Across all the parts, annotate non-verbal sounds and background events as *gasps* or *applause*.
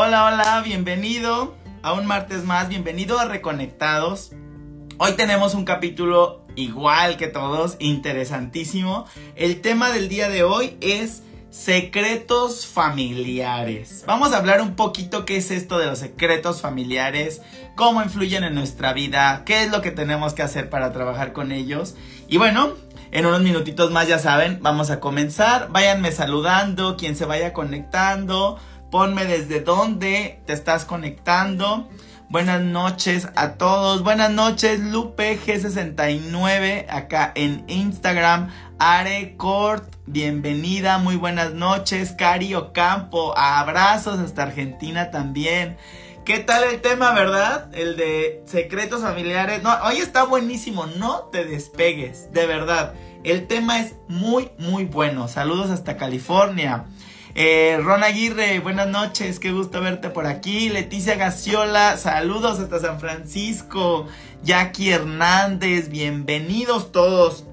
Hola, hola, bienvenido a un martes más, bienvenido a Reconectados. Hoy tenemos un capítulo igual que todos, interesantísimo. El tema del día de hoy es secretos familiares. Vamos a hablar un poquito qué es esto de los secretos familiares, cómo influyen en nuestra vida, qué es lo que tenemos que hacer para trabajar con ellos. Y bueno, en unos minutitos más ya saben, vamos a comenzar. Váyanme saludando, quien se vaya conectando. Ponme desde dónde te estás conectando. Buenas noches a todos. Buenas noches, Lupe G69 acá en Instagram. Arecord, bienvenida, muy buenas noches. Cari Ocampo, abrazos hasta Argentina también. ¿Qué tal el tema, verdad? El de secretos familiares. No, hoy está buenísimo, no te despegues, de verdad. El tema es muy, muy bueno. Saludos hasta California. Eh, Ron Aguirre, buenas noches, qué gusto verte por aquí. Leticia Gaciola, saludos hasta San Francisco. Jackie Hernández, bienvenidos todos.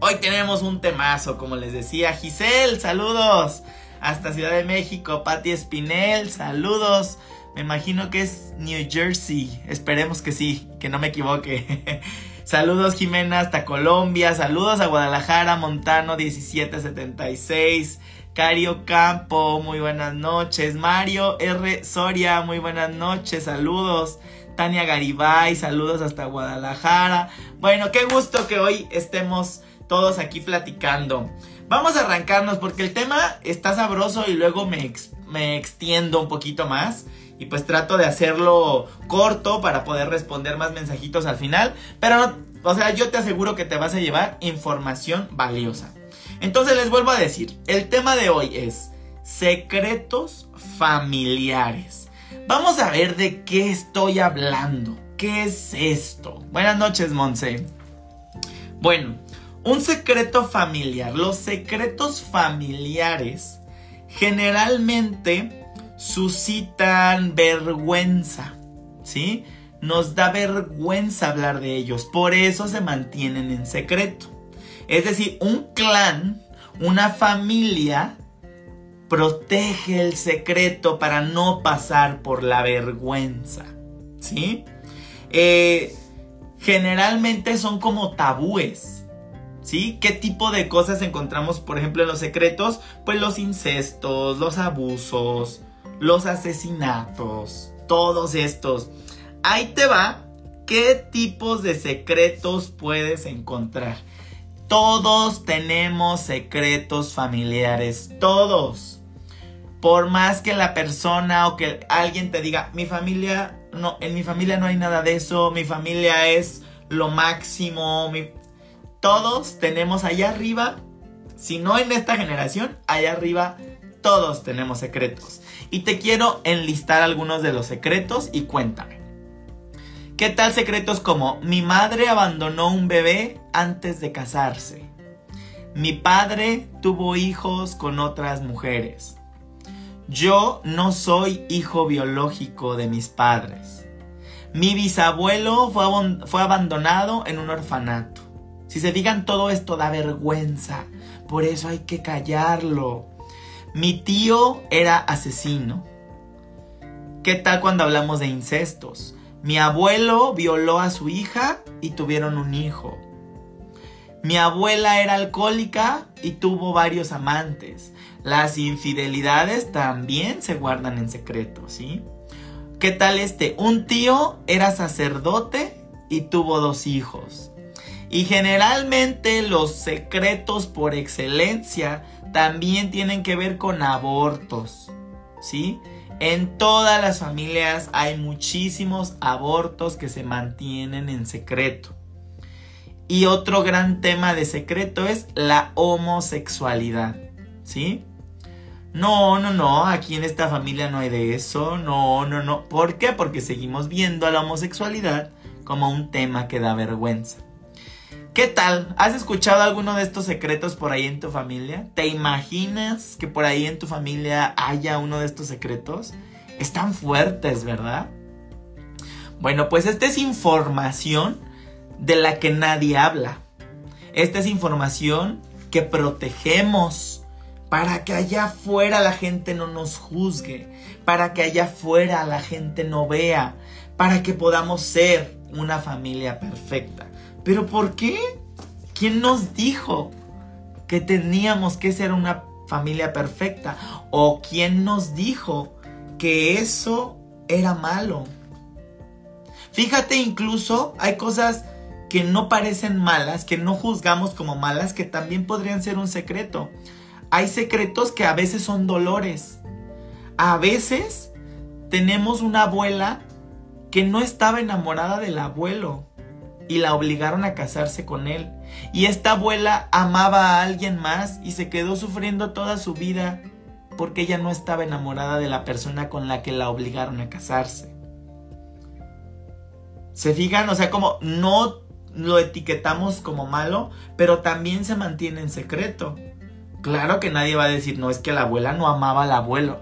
Hoy tenemos un temazo, como les decía. Giselle, saludos. Hasta Ciudad de México. Patti Espinel, saludos. Me imagino que es New Jersey. Esperemos que sí, que no me equivoque. *laughs* saludos Jimena hasta Colombia. Saludos a Guadalajara, Montano 1776. Cario Campo, muy buenas noches. Mario R. Soria, muy buenas noches, saludos. Tania Garibay, saludos hasta Guadalajara. Bueno, qué gusto que hoy estemos todos aquí platicando. Vamos a arrancarnos porque el tema está sabroso y luego me, me extiendo un poquito más. Y pues trato de hacerlo corto para poder responder más mensajitos al final. Pero, o sea, yo te aseguro que te vas a llevar información valiosa. Entonces les vuelvo a decir, el tema de hoy es secretos familiares. Vamos a ver de qué estoy hablando. ¿Qué es esto? Buenas noches, Monse. Bueno, un secreto familiar. Los secretos familiares generalmente suscitan vergüenza, ¿sí? Nos da vergüenza hablar de ellos, por eso se mantienen en secreto. Es decir, un clan, una familia, protege el secreto para no pasar por la vergüenza. ¿Sí? Eh, generalmente son como tabúes. ¿Sí? ¿Qué tipo de cosas encontramos, por ejemplo, en los secretos? Pues los incestos, los abusos, los asesinatos, todos estos. Ahí te va, ¿qué tipos de secretos puedes encontrar? Todos tenemos secretos familiares, todos. Por más que la persona o que alguien te diga, mi familia, no, en mi familia no hay nada de eso, mi familia es lo máximo, todos tenemos allá arriba, si no en esta generación, allá arriba todos tenemos secretos. Y te quiero enlistar algunos de los secretos y cuéntame. ¿Qué tal secretos como mi madre abandonó un bebé antes de casarse? Mi padre tuvo hijos con otras mujeres. Yo no soy hijo biológico de mis padres. Mi bisabuelo fue, fue abandonado en un orfanato. Si se digan todo esto da vergüenza. Por eso hay que callarlo. Mi tío era asesino. ¿Qué tal cuando hablamos de incestos? Mi abuelo violó a su hija y tuvieron un hijo. Mi abuela era alcohólica y tuvo varios amantes. Las infidelidades también se guardan en secreto, ¿sí? ¿Qué tal este? Un tío era sacerdote y tuvo dos hijos. Y generalmente los secretos por excelencia también tienen que ver con abortos, ¿sí? En todas las familias hay muchísimos abortos que se mantienen en secreto. Y otro gran tema de secreto es la homosexualidad. ¿Sí? No, no, no, aquí en esta familia no hay de eso. No, no, no. ¿Por qué? Porque seguimos viendo a la homosexualidad como un tema que da vergüenza. ¿Qué tal? ¿Has escuchado alguno de estos secretos por ahí en tu familia? ¿Te imaginas que por ahí en tu familia haya uno de estos secretos? Están fuertes, ¿verdad? Bueno, pues esta es información de la que nadie habla. Esta es información que protegemos para que allá afuera la gente no nos juzgue, para que allá afuera la gente no vea, para que podamos ser una familia perfecta. ¿Pero por qué? ¿Quién nos dijo que teníamos que ser una familia perfecta? ¿O quién nos dijo que eso era malo? Fíjate, incluso hay cosas que no parecen malas, que no juzgamos como malas, que también podrían ser un secreto. Hay secretos que a veces son dolores. A veces tenemos una abuela que no estaba enamorada del abuelo y la obligaron a casarse con él. Y esta abuela amaba a alguien más y se quedó sufriendo toda su vida porque ella no estaba enamorada de la persona con la que la obligaron a casarse. ¿Se fijan? O sea, como no lo etiquetamos como malo, pero también se mantiene en secreto. Claro que nadie va a decir, no, es que la abuela no amaba al abuelo.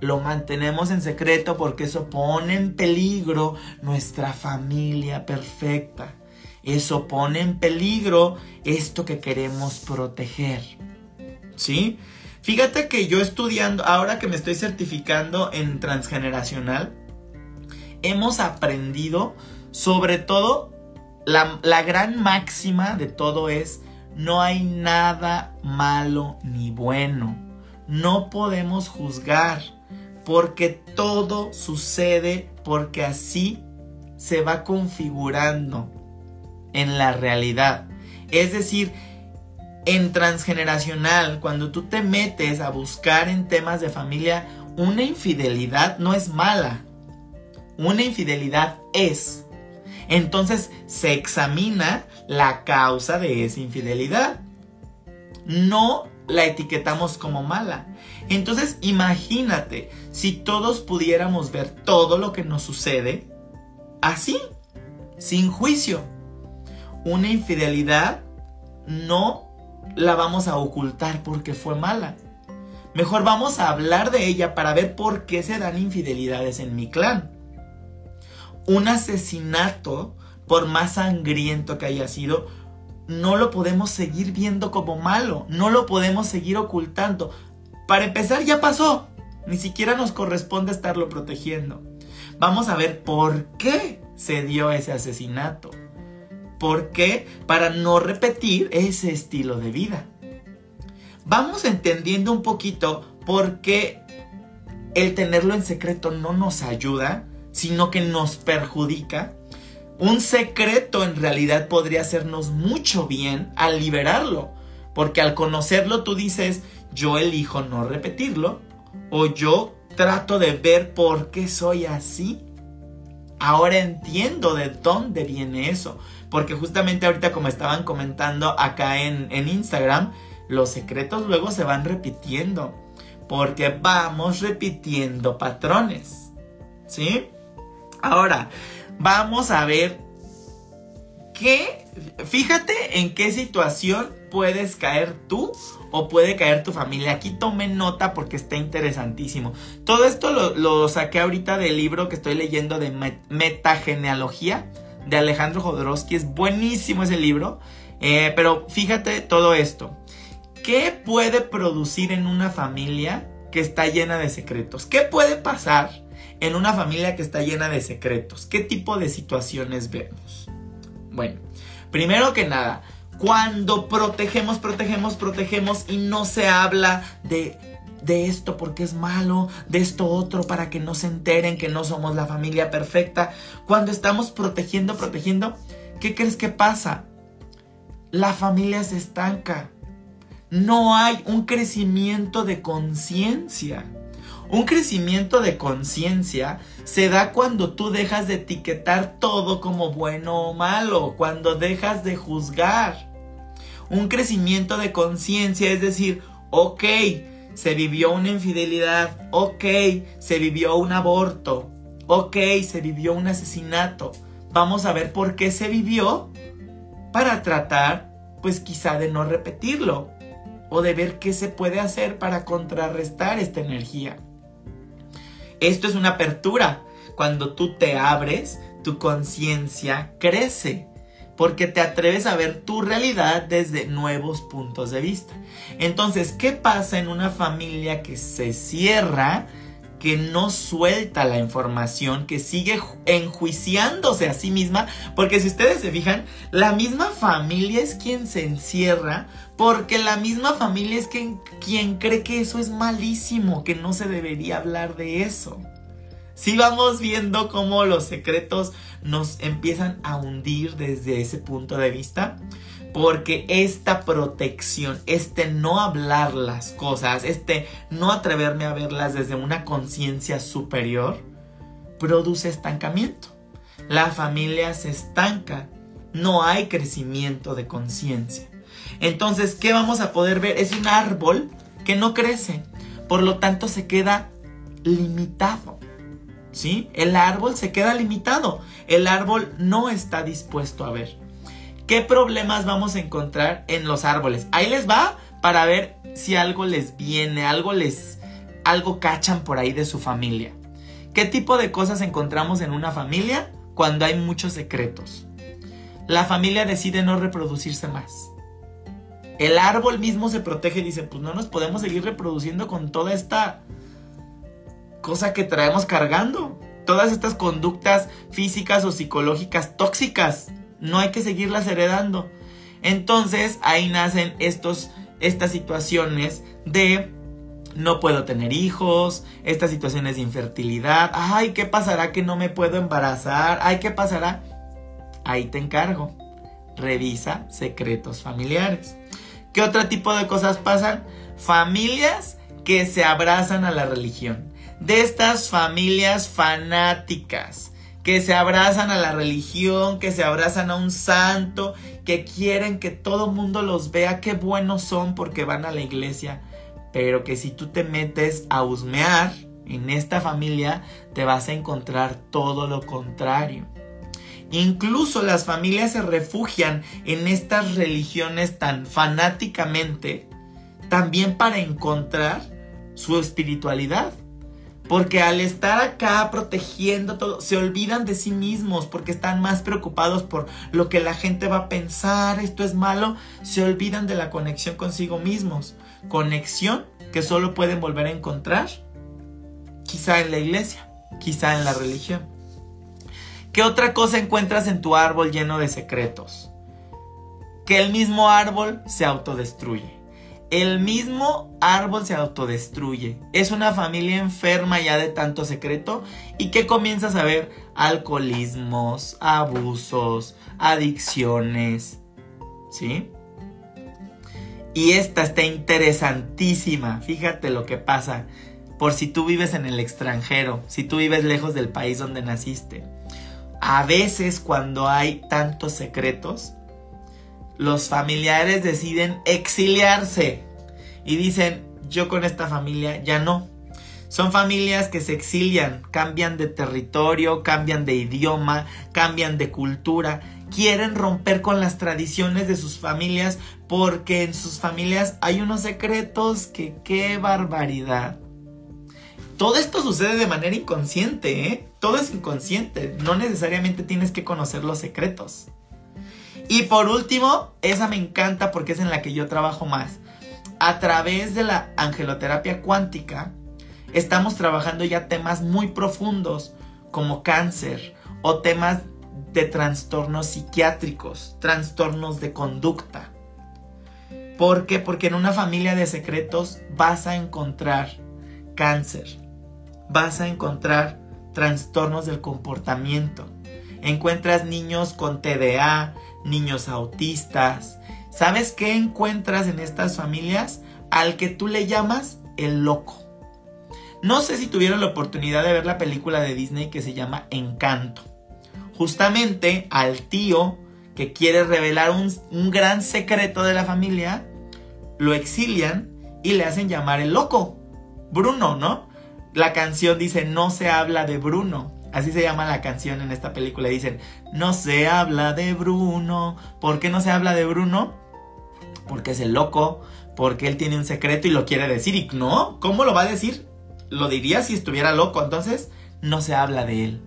Lo mantenemos en secreto porque eso pone en peligro nuestra familia perfecta. Eso pone en peligro esto que queremos proteger. ¿Sí? Fíjate que yo estudiando, ahora que me estoy certificando en transgeneracional, hemos aprendido sobre todo, la, gran máxima de todo es, no hay nada malo ni bueno. No podemos juzgar porque todo sucede porque así se va configurando en la realidad. Es decir, en transgeneracional, cuando tú te metes a buscar en temas de familia, una infidelidad no es mala. Una infidelidad es entonces se examina la causa de esa infidelidad. No la etiquetamos como mala. Entonces imagínate si todos pudiéramos ver todo lo que nos sucede así, sin juicio. Una infidelidad no la vamos a ocultar porque fue mala. Mejor vamos a hablar de ella para ver por qué se dan infidelidades en mi clan un asesinato, por más sangriento que haya sido, no lo podemos seguir viendo como malo, no lo podemos seguir ocultando. Para empezar, ya pasó, ni siquiera nos corresponde estarlo protegiendo. Vamos a ver por qué se dio ese asesinato. ¿Por qué? Para no repetir ese estilo de vida. Vamos entendiendo un poquito por qué el tenerlo en secreto no nos ayuda sino que nos perjudica, un secreto en realidad podría hacernos mucho bien al liberarlo. Porque al conocerlo tú dices, yo elijo no repetirlo o yo trato de ver por qué soy así. Ahora entiendo de dónde viene eso. Porque justamente ahorita como estaban comentando acá en, en Instagram, los secretos luego se van repitiendo. Porque vamos repitiendo patrones. ¿Sí? Ahora, vamos a ver qué, fíjate en qué situación puedes caer tú o puede caer tu familia. Aquí tome nota porque está interesantísimo. Todo esto lo, saqué ahorita del libro que estoy leyendo de Metagenealogía de Alejandro Jodorowsky. Es buenísimo ese libro. Eh, pero fíjate todo esto. ¿Qué puede producir en una familia que está llena de secretos? ¿Qué puede pasar en una familia que está llena de secretos? ¿Qué tipo de situaciones vemos? Bueno, primero que nada, cuando protegemos, protegemos, protegemos y no se habla de de esto porque es malo, de esto otro para que no se enteren que no somos la familia perfecta. Cuando estamos protegiendo, protegiendo, ¿qué crees que pasa? La familia se estanca. No hay un crecimiento de conciencia. Un crecimiento de conciencia se da cuando tú dejas de etiquetar todo como bueno o malo, cuando dejas de juzgar. Un crecimiento de conciencia es decir, ok, se vivió una infidelidad, ok, se vivió un aborto, ok, se vivió un asesinato. Vamos a ver por qué se vivió para tratar, pues quizá de no repetirlo o de ver qué se puede hacer para contrarrestar esta energía. Esto es una apertura. Cuando tú te abres, tu conciencia crece. porque te atreves a ver tu realidad desde nuevos puntos de vista. Entonces, ¿qué pasa en una familia que se cierra, que no suelta la información, que sigue enjuiciándose a sí misma? Porque si ustedes se fijan, la misma familia es quien se encierra, porque la misma familia es quien, cree que eso es malísimo, que no se debería hablar de eso. Si vamos viendo cómo los secretos nos empiezan a hundir desde ese punto de vista. Porque esta protección, este no hablar las cosas, este no atreverme a verlas desde una conciencia superior, produce estancamiento. La familia se estanca, no hay crecimiento de conciencia. Entonces, ¿qué vamos a poder ver? Es un árbol que no crece, por lo tanto se queda limitado. ¿sí? El árbol se queda limitado. El árbol no está dispuesto a ver. ¿Qué problemas vamos a encontrar en los árboles? Ahí les va para ver si algo les viene, algo les algo cachan por ahí de su familia. ¿Qué tipo de cosas encontramos en una familia cuando hay muchos secretos? La familia decide no reproducirse más. El árbol mismo se protege y dice, pues no nos podemos seguir reproduciendo con toda esta cosa que traemos cargando. Todas estas conductas físicas o psicológicas tóxicas, no hay que seguirlas heredando. Entonces ahí nacen estos, estas situaciones de no puedo tener hijos, estas situaciones de infertilidad, ay, ¿qué pasará que no me puedo embarazar? Ay, ¿qué pasará? Ahí te encargo. Revisa secretos familiares. ¿Qué otro tipo de cosas pasan? Familias que se abrazan a la religión de estas familias fanáticas que se abrazan a la religión, que se abrazan a un santo, que quieren que todo mundo los vea qué buenos son porque van a la iglesia, pero que si tú te metes a husmear en esta familia, te vas a encontrar todo lo contrario. Incluso las familias se refugian en estas religiones tan fanáticamente, también para encontrar su espiritualidad. Porque al estar acá protegiendo todo, se olvidan de sí mismos porque están más preocupados por lo que la gente va a pensar, esto es malo, se olvidan de la conexión consigo mismos. Conexión que solo pueden volver a encontrar quizá en la iglesia, quizá en la religión. ¿Qué otra cosa encuentras en tu árbol lleno de secretos? Que el mismo árbol se autodestruye el mismo árbol se autodestruye. Es una familia enferma ya de tanto secreto y que comienzas a ver alcoholismos, abusos, adicciones. ¿Sí? Y esta está interesantísima. Fíjate lo que pasa. Por si tú vives en el extranjero, si tú vives lejos del país donde naciste. A veces cuando hay tantos secretos, los familiares deciden exiliarse y dicen, yo con esta familia ya no. Son familias que se exilian, cambian de territorio, cambian de idioma, cambian de cultura, quieren romper con las tradiciones de sus familias porque en sus familias hay unos secretos que qué barbaridad. Todo esto sucede de manera inconsciente, ¿eh? Todo es inconsciente, no necesariamente tienes que conocer los secretos. Y por último, esa me encanta porque es en la que yo trabajo más. A través de la angeloterapia cuántica, estamos trabajando ya temas muy profundos como cáncer o temas de trastornos psiquiátricos, trastornos de conducta. ¿Por qué? Porque en una familia de secretos vas a encontrar cáncer, vas a encontrar trastornos del comportamiento, encuentras niños con TDA, niños autistas. ¿Sabes qué encuentras en estas familias? Al que tú le llamas el loco. No sé si tuvieron la oportunidad de ver la película de Disney que se llama Encanto. Justamente al tío que quiere revelar un, un gran secreto de la familia, lo exilian y le hacen llamar el loco. Bruno, ¿no? La canción dice, no se habla de Bruno, Así se llama la canción en esta película. Dicen, no se habla de Bruno. ¿Por qué no se habla de Bruno? Porque es el loco, porque él tiene un secreto y lo quiere decir. Y no, ¿cómo lo va a decir? Lo diría si estuviera loco. Entonces, no se habla de él.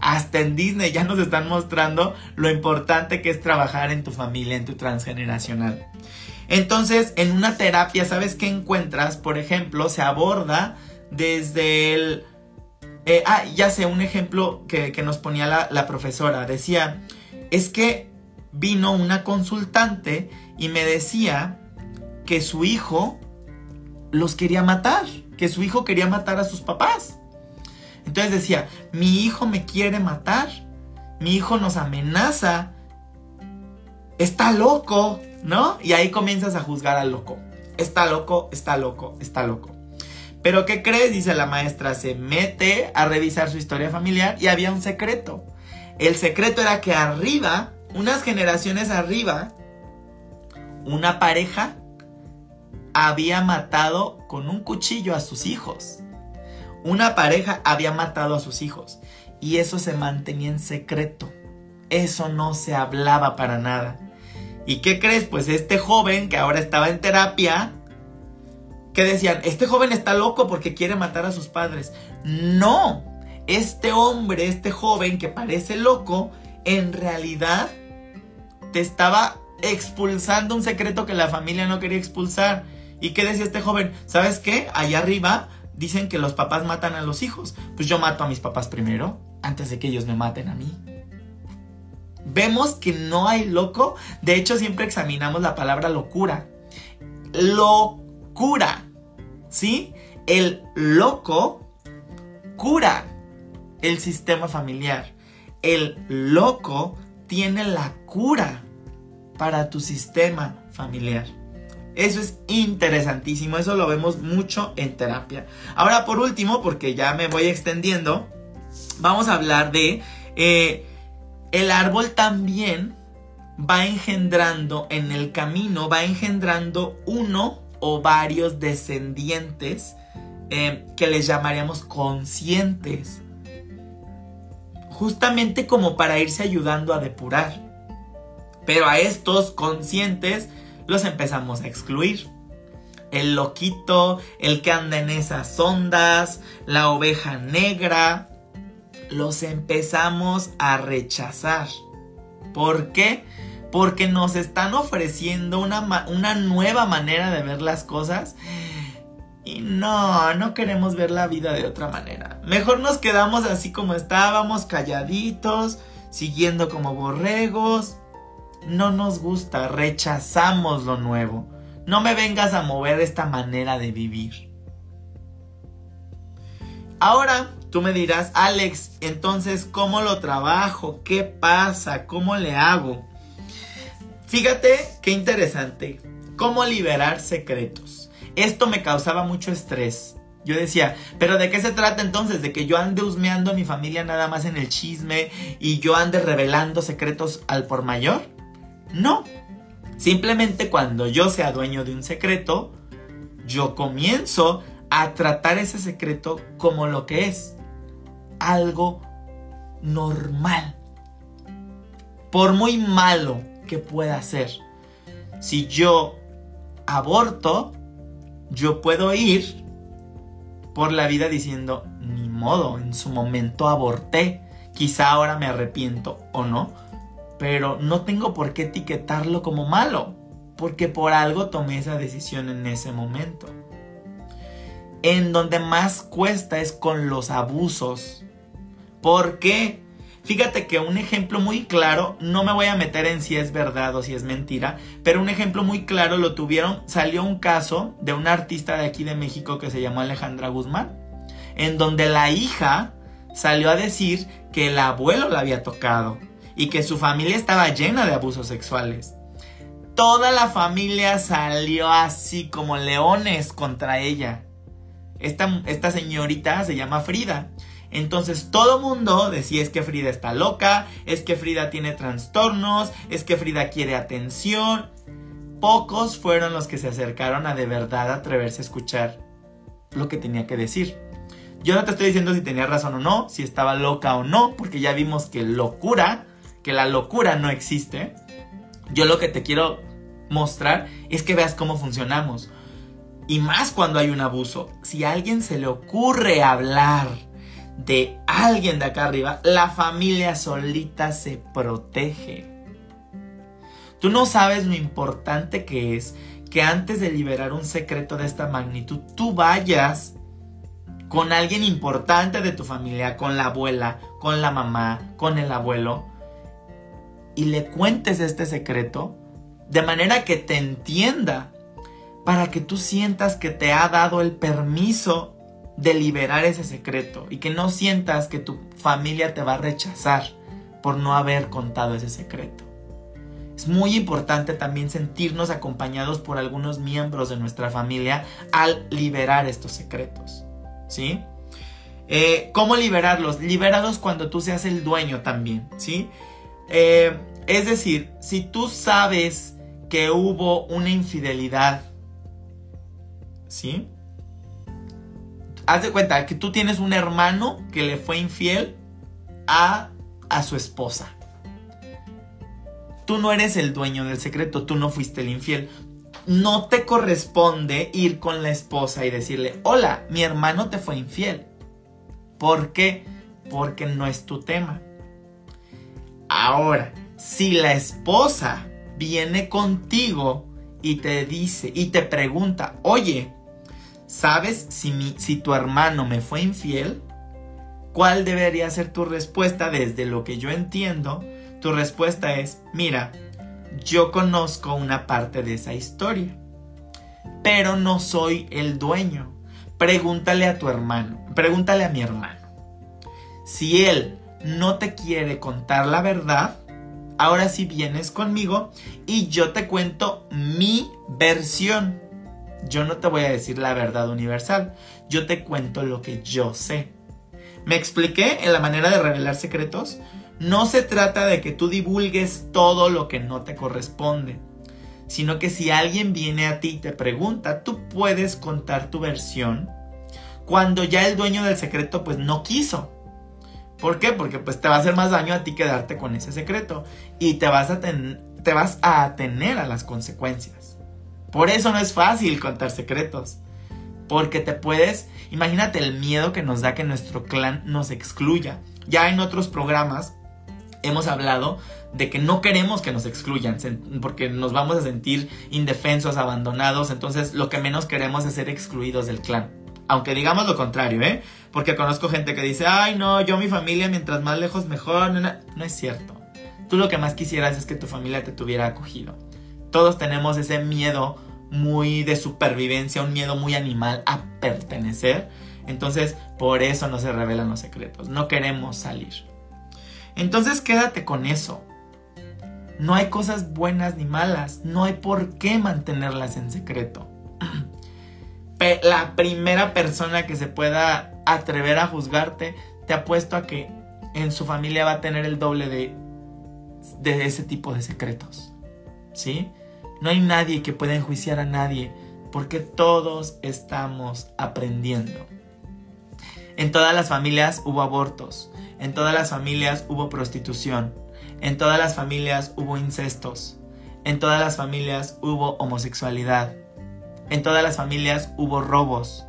Hasta en Disney ya nos están mostrando lo importante que es trabajar en tu familia, en tu transgeneracional. Entonces, en una terapia, ¿sabes qué encuentras? Por ejemplo, se aborda desde el... Eh, ah, ya sé, un ejemplo que, nos ponía la, la profesora. Decía, es que vino una consultante y me decía que su hijo los quería matar, que su hijo quería matar a sus papás. Entonces decía, mi hijo me quiere matar, mi hijo nos amenaza, está loco, ¿no? Y ahí comienzas a juzgar al loco. Está loco, está loco, está loco. Pero ¿qué crees? Dice la maestra, se mete a revisar su historia familiar y había un secreto. El secreto era que arriba, unas generaciones arriba, una pareja había matado con un cuchillo a sus hijos. Una pareja había matado a sus hijos y eso se mantenía en secreto. Eso no se hablaba para nada. ¿Y qué crees? Pues este joven que ahora estaba en terapia, que decían, este joven está loco porque quiere matar a sus padres. No, este hombre, este joven que parece loco, en realidad te estaba expulsando un secreto que la familia no quería expulsar. ¿Y qué decía este joven? ¿Sabes qué? Allá arriba dicen que los papás matan a los hijos. Pues yo mato a mis papás primero, antes de que ellos me maten a mí. Vemos que no hay loco. De hecho, siempre examinamos la palabra locura. Locura. ¿Sí? El loco cura el sistema familiar. El loco tiene la cura para tu sistema familiar. Eso es interesantísimo, eso lo vemos mucho en terapia. Ahora por último, porque ya me voy extendiendo, vamos a hablar de eh, el árbol también va engendrando en el camino, va engendrando uno o varios descendientes eh, que les llamaríamos conscientes. Justamente como para irse ayudando a depurar. Pero a estos conscientes los empezamos a excluir. El loquito, el que anda en esas ondas, la oveja negra, los empezamos a rechazar. ¿Por qué? Porque nos están ofreciendo una, una, nueva manera de ver las cosas. Y no, no queremos ver la vida de otra manera. Mejor nos quedamos así como estábamos, calladitos, siguiendo como borregos, no nos gusta, rechazamos lo nuevo. No me vengas a mover esta manera de vivir. Ahora tú me dirás, Alex, entonces, ¿cómo lo trabajo? ¿Qué pasa? ¿Cómo le hago? Fíjate qué interesante. ¿Cómo liberar secretos? Esto me causaba mucho estrés. Yo decía, pero ¿de qué se trata entonces? ¿De que yo ande husmeando a mi familia nada más en el chisme y yo ande revelando secretos al por mayor? No. Simplemente cuando yo sea dueño de un secreto, yo comienzo a tratar ese secreto como lo que es. Algo normal. Por muy malo que pueda ser. Si yo aborto, yo puedo ir por la vida diciendo, ni modo, en su momento aborté. Quizá ahora me arrepiento o no pero no tengo por qué etiquetarlo como malo, porque por algo tomé esa decisión en ese momento. En donde más cuesta es con los abusos. ¿Por qué? Fíjate que un ejemplo muy claro, no me voy a meter en si es verdad o si es mentira, pero un ejemplo muy claro lo tuvieron, salió un caso de una artista de aquí de México que se llamó Alejandra Guzmán, en donde la hija salió a decir que el abuelo la había tocado y que su familia estaba llena de abusos sexuales. Toda la familia salió así como leones contra ella. Esta, esta señorita se llama Frida. Entonces todo mundo decía es que Frida está loca, es que Frida tiene trastornos, es que Frida quiere atención. Pocos fueron los que se acercaron a de verdad atreverse a escuchar lo que tenía que decir. Yo no te estoy diciendo si tenía razón o no, si estaba loca o no, porque ya vimos que locura que la locura no existe, yo lo que te quiero mostrar es que veas cómo funcionamos. Y más cuando hay un abuso. Si a alguien se le ocurre hablar de alguien de acá arriba, la familia solita se protege. Tú no sabes lo importante que es que antes de liberar un secreto de esta magnitud, tú vayas con alguien importante de tu familia, con la abuela, con la mamá, con el abuelo, y le cuentes este secreto de manera que te entienda, para que tú sientas que te ha dado el permiso de liberar ese secreto y que no sientas que tu familia te va a rechazar por no haber contado ese secreto. Es muy importante también sentirnos acompañados por algunos miembros de nuestra familia al liberar estos secretos. ¿Sí? Eh, ¿Cómo liberarlos? Libéralos cuando tú seas el dueño también. ¿Sí? Eh, es decir, si tú sabes que hubo una infidelidad, ¿sí? Haz de cuenta que tú tienes un hermano que le fue infiel a, a su esposa. Tú no eres el dueño del secreto, tú no fuiste el infiel. No te corresponde ir con la esposa y decirle, hola, mi hermano te fue infiel. ¿Por qué? Porque no es tu tema. Ahora, si la esposa viene contigo y te dice y te pregunta, oye, ¿Sabes si, si tu hermano me fue infiel? ¿Cuál debería ser tu respuesta desde lo que yo entiendo? Tu respuesta es, mira, yo conozco una parte de esa historia, pero no soy el dueño. Pregúntale a tu hermano, pregúntale a mi hermano. Si él no te quiere contar la verdad, ahora sí vienes conmigo y yo te cuento mi versión. Yo no te voy a decir la verdad universal, yo te cuento lo que yo sé. ¿Me expliqué en la manera de revelar secretos? No se trata de que tú divulgues todo lo que no te corresponde, sino que si alguien viene a ti y te pregunta, tú puedes contar tu versión cuando ya el dueño del secreto pues no quiso. ¿Por qué? Porque pues te va a hacer más daño a ti quedarte con ese secreto y te vas a, te vas a atener a las consecuencias. Por eso no es fácil contar secretos. Porque te puedes, imagínate el miedo que nos da que nuestro clan nos excluya. Ya en otros programas hemos hablado de que no queremos que nos excluyan porque nos vamos a sentir indefensos, abandonados, entonces lo que menos queremos es ser excluidos del clan. Aunque digamos lo contrario, ¿eh? Porque conozco gente que dice, ay no, yo mi familia mientras más lejos mejor. No, no es cierto. Tú lo que más quisieras es que tu familia te tuviera acogido todos tenemos ese miedo muy de supervivencia, un miedo muy animal a pertenecer. Entonces, por eso no se revelan los secretos. No queremos salir. Entonces, quédate con eso. No hay cosas buenas ni malas. No hay por qué mantenerlas en secreto. *clears throat* La primera persona que se pueda atrever a juzgarte, te apuesto a que en su familia va a tener el doble de, de ese tipo de secretos. ¿Sí? No hay nadie que pueda enjuiciar a nadie porque todos estamos aprendiendo. En todas las familias hubo abortos, en todas las familias hubo prostitución, en todas las familias hubo incestos, en todas las familias hubo homosexualidad, en todas las familias hubo robos,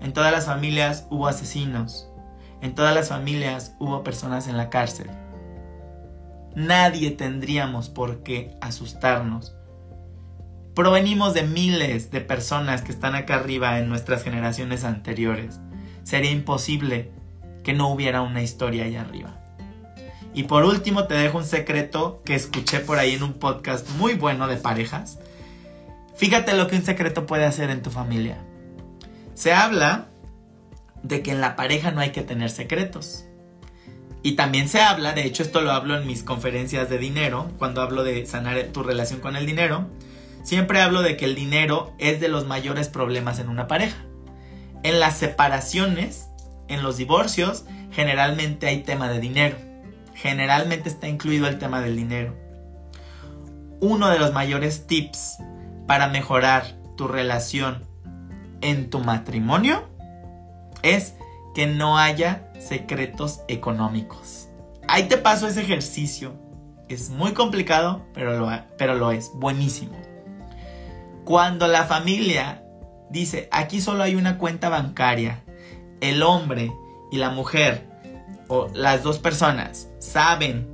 en todas las familias hubo asesinos, en todas las familias hubo personas en la cárcel. Nadie tendríamos por qué asustarnos Provenimos de miles de personas que están acá arriba en nuestras generaciones anteriores. Sería imposible que no hubiera una historia allá arriba. Y por último te dejo un secreto que escuché por ahí en un podcast muy bueno de parejas. Fíjate lo que un secreto puede hacer en tu familia. Se habla de que en la pareja no hay que tener secretos. Y también se habla, de hecho esto lo hablo en mis conferencias de dinero, cuando hablo de sanar tu relación con el dinero, Siempre hablo de que el dinero es de los mayores problemas en una pareja. En las separaciones, en los divorcios, generalmente hay tema de dinero. Generalmente está incluido el tema del dinero. Uno de los mayores tips para mejorar tu relación en tu matrimonio es que no haya secretos económicos. Ahí te paso ese ejercicio. Es muy complicado, pero lo, pero lo es. Buenísimo. Cuando la familia dice, aquí solo hay una cuenta bancaria, el hombre y la mujer o las dos personas saben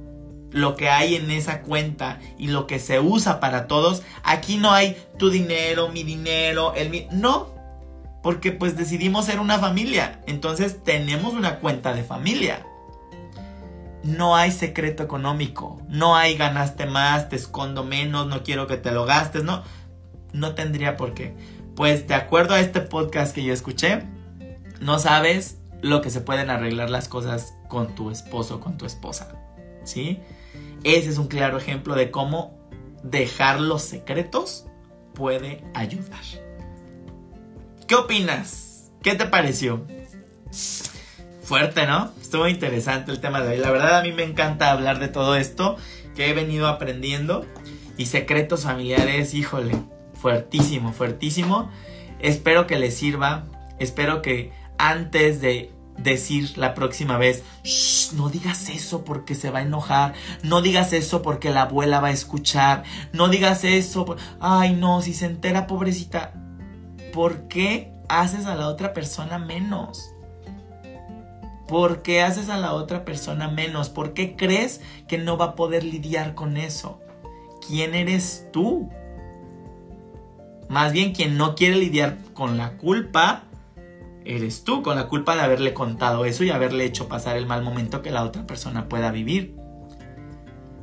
lo que hay en esa cuenta y lo que se usa para todos, aquí no hay tu dinero, mi dinero, el mi... No, porque pues decidimos ser una familia, entonces tenemos una cuenta de familia. No hay secreto económico, no hay ganaste más, te escondo menos, no quiero que te lo gastes, no, no tendría por qué. Pues de acuerdo a este podcast que yo escuché, no sabes lo que se pueden arreglar las cosas con tu esposo o con tu esposa. ¿Sí? Ese es un claro ejemplo de cómo dejar los secretos puede ayudar. ¿Qué opinas? ¿Qué te pareció? Fuerte, ¿no? Estuvo interesante el tema de hoy. La verdad a mí me encanta hablar de todo esto que he venido aprendiendo. Y secretos familiares, híjole, fuertísimo, fuertísimo. Espero que les sirva. Espero que antes de decir la próxima vez, no digas eso porque se va a enojar, no digas eso porque la abuela va a escuchar, no digas eso, ay no, si se entera pobrecita, ¿por qué haces a la otra persona menos? ¿Por qué haces a la otra persona menos? ¿Por qué crees que no va a poder lidiar con eso? ¿Quién eres tú? Más bien quien no quiere lidiar con la culpa eres tú con la culpa de haberle contado eso y haberle hecho pasar el mal momento que la otra persona pueda vivir.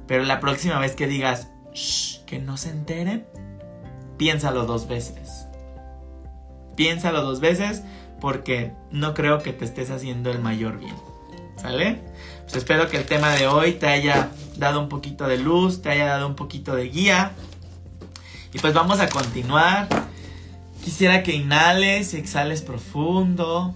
Pero la próxima vez que digas, Shh, que no se enteren, piénsalo dos veces. Piénsalo dos veces porque no creo que te estés haciendo el mayor bien. ¿Sale? Pues espero que el tema de hoy te haya dado un poquito de luz, te haya dado un poquito de guía. Y pues vamos a continuar Quisiera que inhales y exhales profundo.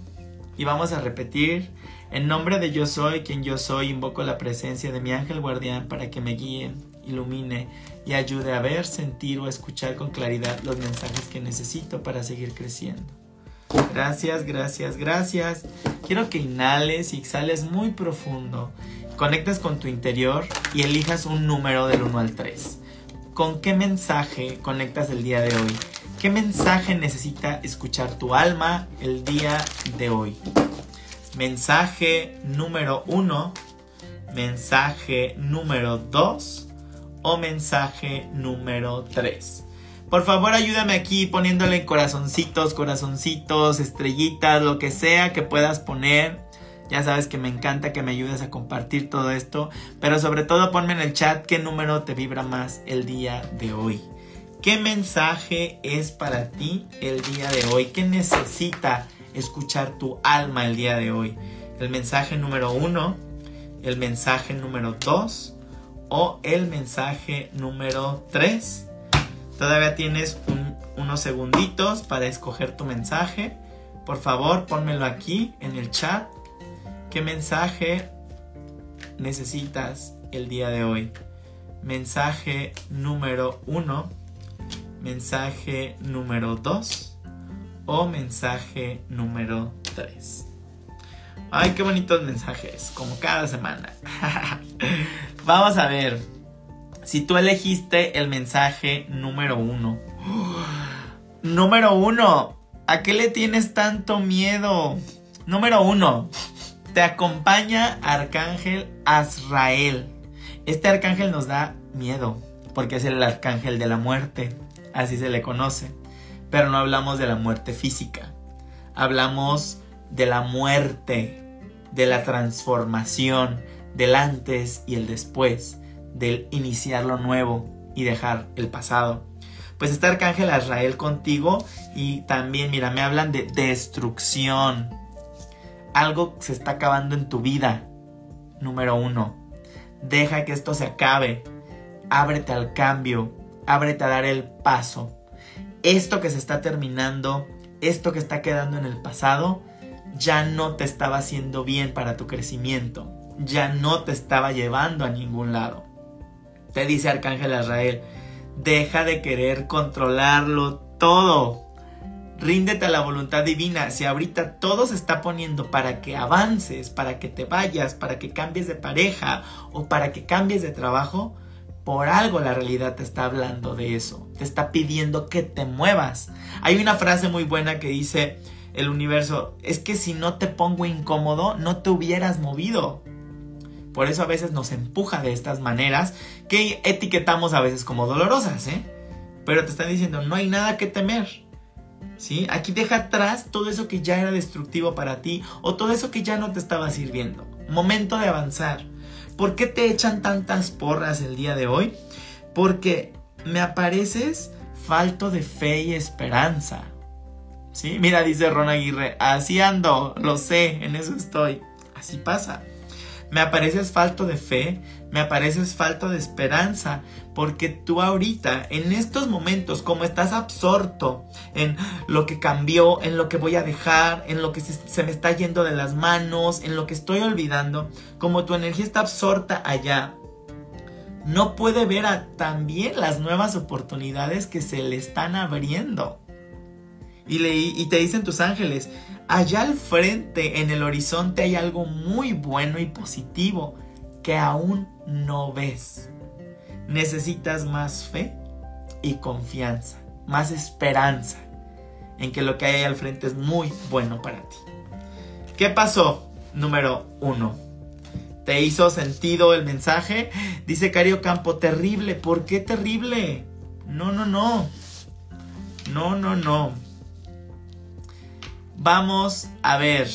Y vamos a repetir. En nombre de yo soy quien yo soy, invoco la presencia de mi ángel guardián para que me guíe, ilumine y ayude a ver, sentir o escuchar con claridad los mensajes que necesito para seguir creciendo. Gracias, gracias, gracias. Quiero que inhales y exhales muy profundo. Conectes con tu interior y elijas un número del 1 al 3. ¿Con qué mensaje conectas el día de hoy? ¿Qué mensaje necesita escuchar tu alma el día de hoy? Mensaje número uno, mensaje número dos o mensaje número tres. Por favor ayúdame aquí poniéndole corazoncitos, corazoncitos, estrellitas, lo que sea que puedas poner. Ya sabes que me encanta que me ayudes a compartir todo esto, pero sobre todo ponme en el chat qué número te vibra más el día de hoy. ¿Qué mensaje es para ti el día de hoy? ¿Qué necesita escuchar tu alma el día de hoy? ¿El mensaje número uno? ¿El mensaje número dos? ¿O el mensaje número tres? Todavía tienes unos segunditos para escoger tu mensaje. Por favor, pónmelo aquí en el chat. ¿Qué mensaje necesitas el día de hoy? Mensaje número uno mensaje número 2 o mensaje número 3. Ay, qué bonitos mensajes, como cada semana. *laughs* Vamos a ver. Si tú elegiste el mensaje número 1. *gasps* número 1. ¿A qué le tienes tanto miedo? Número 1. Te acompaña Arcángel Azrael. Este arcángel nos da miedo porque es el arcángel de la muerte así se le conoce. Pero no hablamos de la muerte física, hablamos de la muerte, de la transformación, del antes y el después, del iniciar lo nuevo y dejar el pasado. Pues está Arcángel Azrael contigo y también, mira, me hablan de destrucción. Algo se está acabando en tu vida. Número uno, deja que esto se acabe. Ábrete al cambio ábrete a dar el paso. Esto que se está terminando, esto que está quedando en el pasado, ya no te estaba haciendo bien para tu crecimiento, ya no te estaba llevando a ningún lado. Te dice Arcángel Israel, deja de querer controlarlo todo. Ríndete a la voluntad divina. Si ahorita todo se está poniendo para que avances, para que te vayas, para que cambies de pareja o para que cambies de trabajo, por algo la realidad te está hablando de eso, te está pidiendo que te muevas. Hay una frase muy buena que dice, el universo, es que si no te pongo incómodo, no te hubieras movido. Por eso a veces nos empuja de estas maneras que etiquetamos a veces como dolorosas, ¿eh? Pero te están diciendo, no hay nada que temer. ¿Sí? Aquí deja atrás todo eso que ya era destructivo para ti o todo eso que ya no te estaba sirviendo. Momento de avanzar. ¿Por qué te echan tantas porras el día de hoy? Porque me apareces falto de fe y esperanza. ¿Sí? Mira, dice Ron Aguirre, así ando, lo sé, en eso estoy. Así pasa. Me apareces falto de fe, me apareces falto de esperanza, porque tú ahorita, en estos momentos, como estás absorto en lo que cambió, en lo que voy a dejar, en lo que se, me está yendo de las manos, en lo que estoy olvidando, como tu energía está absorta allá, no puede ver a, también las nuevas oportunidades que se le están abriendo. Y, y te dicen tus ángeles, allá al frente, en el horizonte, hay algo muy bueno y positivo que aún no ves. Necesitas más fe y confianza, más esperanza en que lo que hay al frente es muy bueno para ti. ¿Qué pasó? Número uno. ¿Te hizo sentido el mensaje? Dice Cario Campo, terrible. ¿Por qué terrible? No, no, no. No, no, no. Vamos a ver.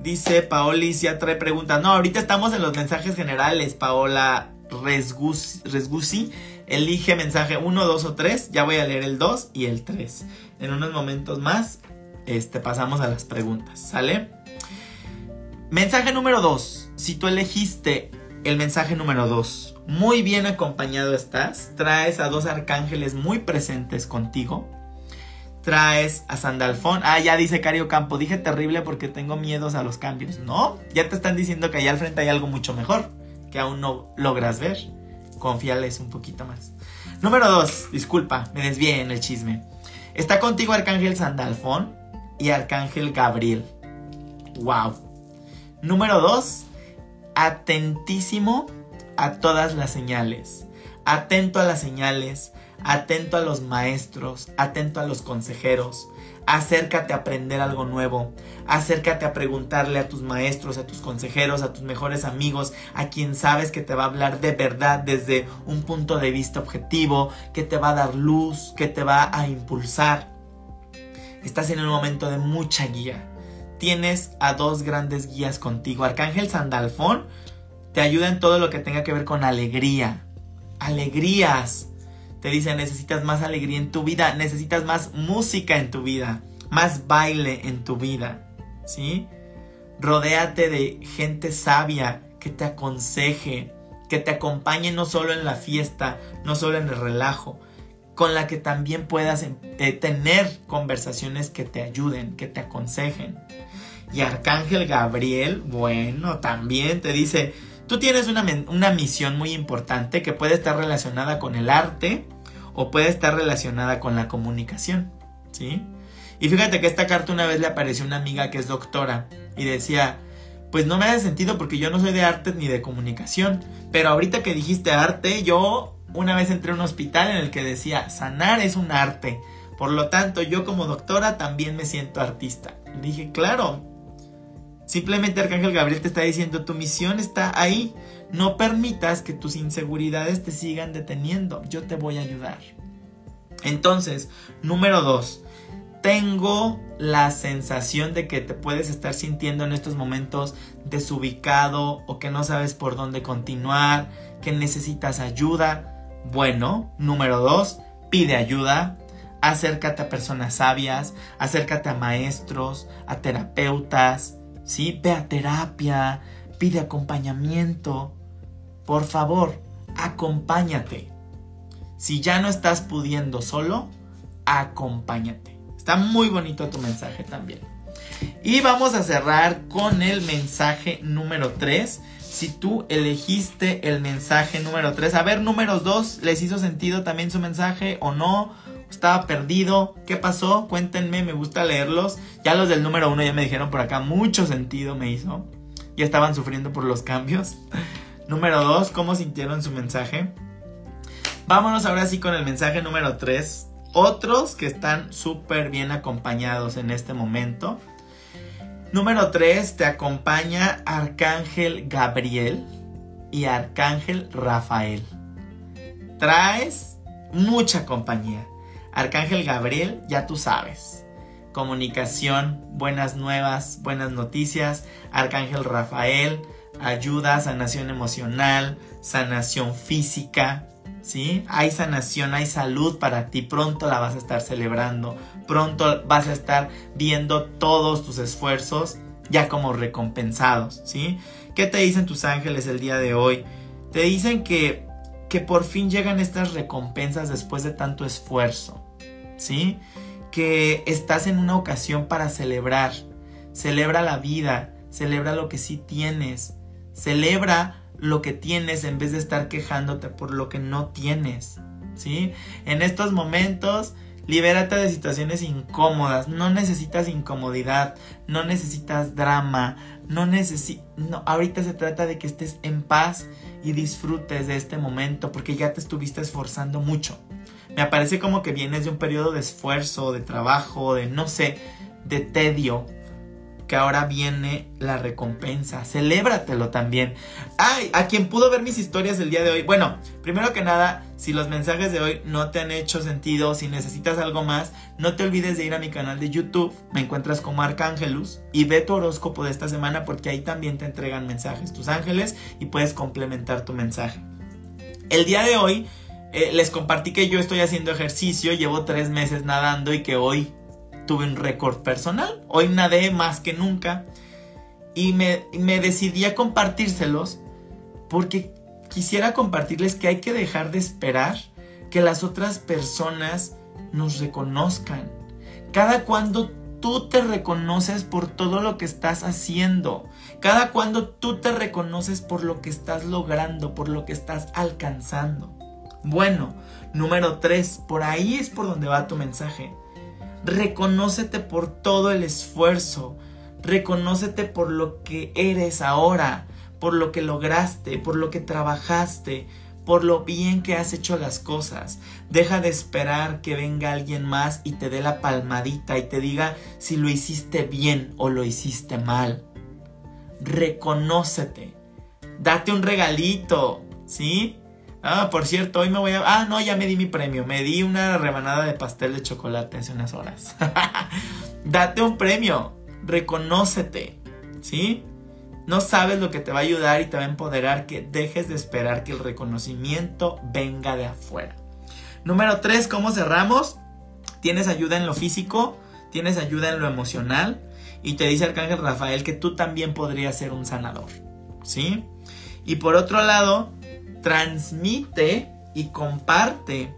Dice Paolis, ya trae preguntas. No, ahorita estamos en los mensajes generales, Paola Resgusi. Elige mensaje 1, 2 o 3. Ya voy a leer el 2 y el 3. En unos momentos más este, pasamos a las preguntas. ¿Sale? Mensaje número 2. Si tú elegiste el mensaje número 2, muy bien acompañado estás. Traes a dos arcángeles muy presentes contigo traes a Sandalfón. Ah, ya dice Cario Campo, dije terrible porque tengo miedos a los cambios. No, ya te están diciendo que allá al frente hay algo mucho mejor que aún no logras ver. Confíales un poquito más. Número 2, disculpa, me desvié en el chisme. Está contigo Arcángel Sandalfón y Arcángel Gabriel. Wow. Número 2, atentísimo a todas las señales. Atento a las señales, atento a los maestros, atento a los consejeros. Acércate a aprender algo nuevo. Acércate a preguntarle a tus maestros, a tus consejeros, a tus mejores amigos, a quien sabes que te va a hablar de verdad desde un punto de vista objetivo, que te va a dar luz, que te va a impulsar. Estás en un momento de mucha guía. Tienes a dos grandes guías contigo. Arcángel Sandalfón te ayuda en todo lo que tenga que ver con alegría. Alegrías te dice necesitas más alegría en tu vida, necesitas más música en tu vida, más baile en tu vida, ¿sí? Rodéate de gente sabia que te aconseje, que te acompañe no solo en la fiesta, no solo en el relajo, con la que también puedas eh, tener conversaciones que te ayuden, que te aconsejen. Y Arcángel Gabriel, bueno, también te dice, tú tienes una, una misión muy importante que puede estar relacionada con el arte, o puede estar relacionada con la comunicación, ¿sí? Y fíjate que esta carta una vez le apareció una amiga que es doctora y decía, pues no me hace sentido porque yo no soy de artes ni de comunicación, pero ahorita que dijiste arte, yo una vez entré a un hospital en el que decía, sanar es un arte, por lo tanto yo como doctora también me siento artista. Y dije, claro, simplemente Arcángel Gabriel te está diciendo, tu misión está ahí, no permitas que tus inseguridades te sigan deteniendo. Yo te voy a ayudar. Entonces, número dos, tengo la sensación de que te puedes estar sintiendo en estos momentos desubicado o que no sabes por dónde continuar, que necesitas ayuda. Bueno, número dos, pide ayuda. Acércate a personas sabias, acércate a maestros, a terapeutas, ¿sí? Ve a terapia, pide acompañamiento. Por favor, acompáñate. Si ya no estás pudiendo solo, acompáñate. Está muy bonito tu mensaje también. Y vamos a cerrar con el mensaje número 3. Si tú elegiste el mensaje número 3, a ver, números 2, ¿les hizo sentido también su mensaje o no? ¿Estaba perdido? ¿Qué pasó? Cuéntenme, me gusta leerlos. Ya los del número 1 ya me dijeron por acá, mucho sentido me hizo. Ya estaban sufriendo por los cambios. Número 2, ¿cómo sintieron su mensaje? Vámonos ahora sí con el mensaje número 3. otros que están súper bien acompañados en este momento. Número 3, te acompaña Arcángel Gabriel y Arcángel Rafael. Traes mucha compañía. Arcángel Gabriel, ya tú sabes. Comunicación, buenas nuevas, buenas noticias. Arcángel Rafael, ayuda, sanación emocional, sanación física. ¿Sí? Hay sanación, hay salud para ti. Pronto la vas a estar celebrando. Pronto vas a estar viendo todos tus esfuerzos ya como recompensados. ¿Sí? ¿Qué te dicen tus ángeles el día de hoy? Te dicen que, que por fin llegan estas recompensas después de tanto esfuerzo. ¿sí? Que estás en una ocasión para celebrar. Celebra la vida, celebra lo que sí tienes, celebra lo que tienes en vez de estar quejándote por lo que no tienes, ¿sí? En estos momentos, libérate de situaciones incómodas, no necesitas incomodidad, no necesitas drama, no necesitas... No, ahorita se trata de que estés en paz y disfrutes de este momento porque ya te estuviste esforzando mucho. Me parece como que vienes de un periodo de esfuerzo, de trabajo, de no sé, de tedio. Que ahora viene la recompensa. Celébratelo también. Ay, a quien pudo ver mis historias el día de hoy. Bueno, primero que nada, si los mensajes de hoy no te han hecho sentido, si necesitas algo más, no te olvides de ir a mi canal de YouTube. Me encuentras como Arcángelus y ve tu horóscopo de esta semana porque ahí también te entregan mensajes tus ángeles y puedes complementar tu mensaje. El día de hoy eh, les compartí que yo estoy haciendo ejercicio, llevo tres meses nadando y que hoy tuve un récord personal. Hoy nadé más que nunca y me, me decidí a compartírselos porque quisiera compartirles que hay que dejar de esperar que las otras personas nos reconozcan. Cada cuando tú te reconoces por todo lo que estás haciendo. Cada cuando tú te reconoces por lo que estás logrando, por lo que estás alcanzando. Bueno, número tres, por ahí es por donde va tu mensaje. Reconócete por todo el esfuerzo. Reconócete por lo que eres ahora, por lo que lograste, por lo que trabajaste, por lo bien que has hecho las cosas. Deja de esperar que venga alguien más y te dé la palmadita y te diga si lo hiciste bien o lo hiciste mal. Reconócete. Date un regalito, ¿sí? Ah, por cierto, hoy me voy a... Ah, no, ya me di mi premio. Me di una rebanada de pastel de chocolate hace unas horas. *laughs* Date un premio. Reconócete. ¿Sí? No sabes lo que te va a ayudar y te va a empoderar que dejes de esperar que el reconocimiento venga de afuera. Número 3, ¿cómo cerramos? Tienes ayuda en lo físico, tienes ayuda en lo emocional y te dice Arcángel Rafael que tú también podrías ser un sanador. ¿Sí? Y por otro lado, transmite y comparte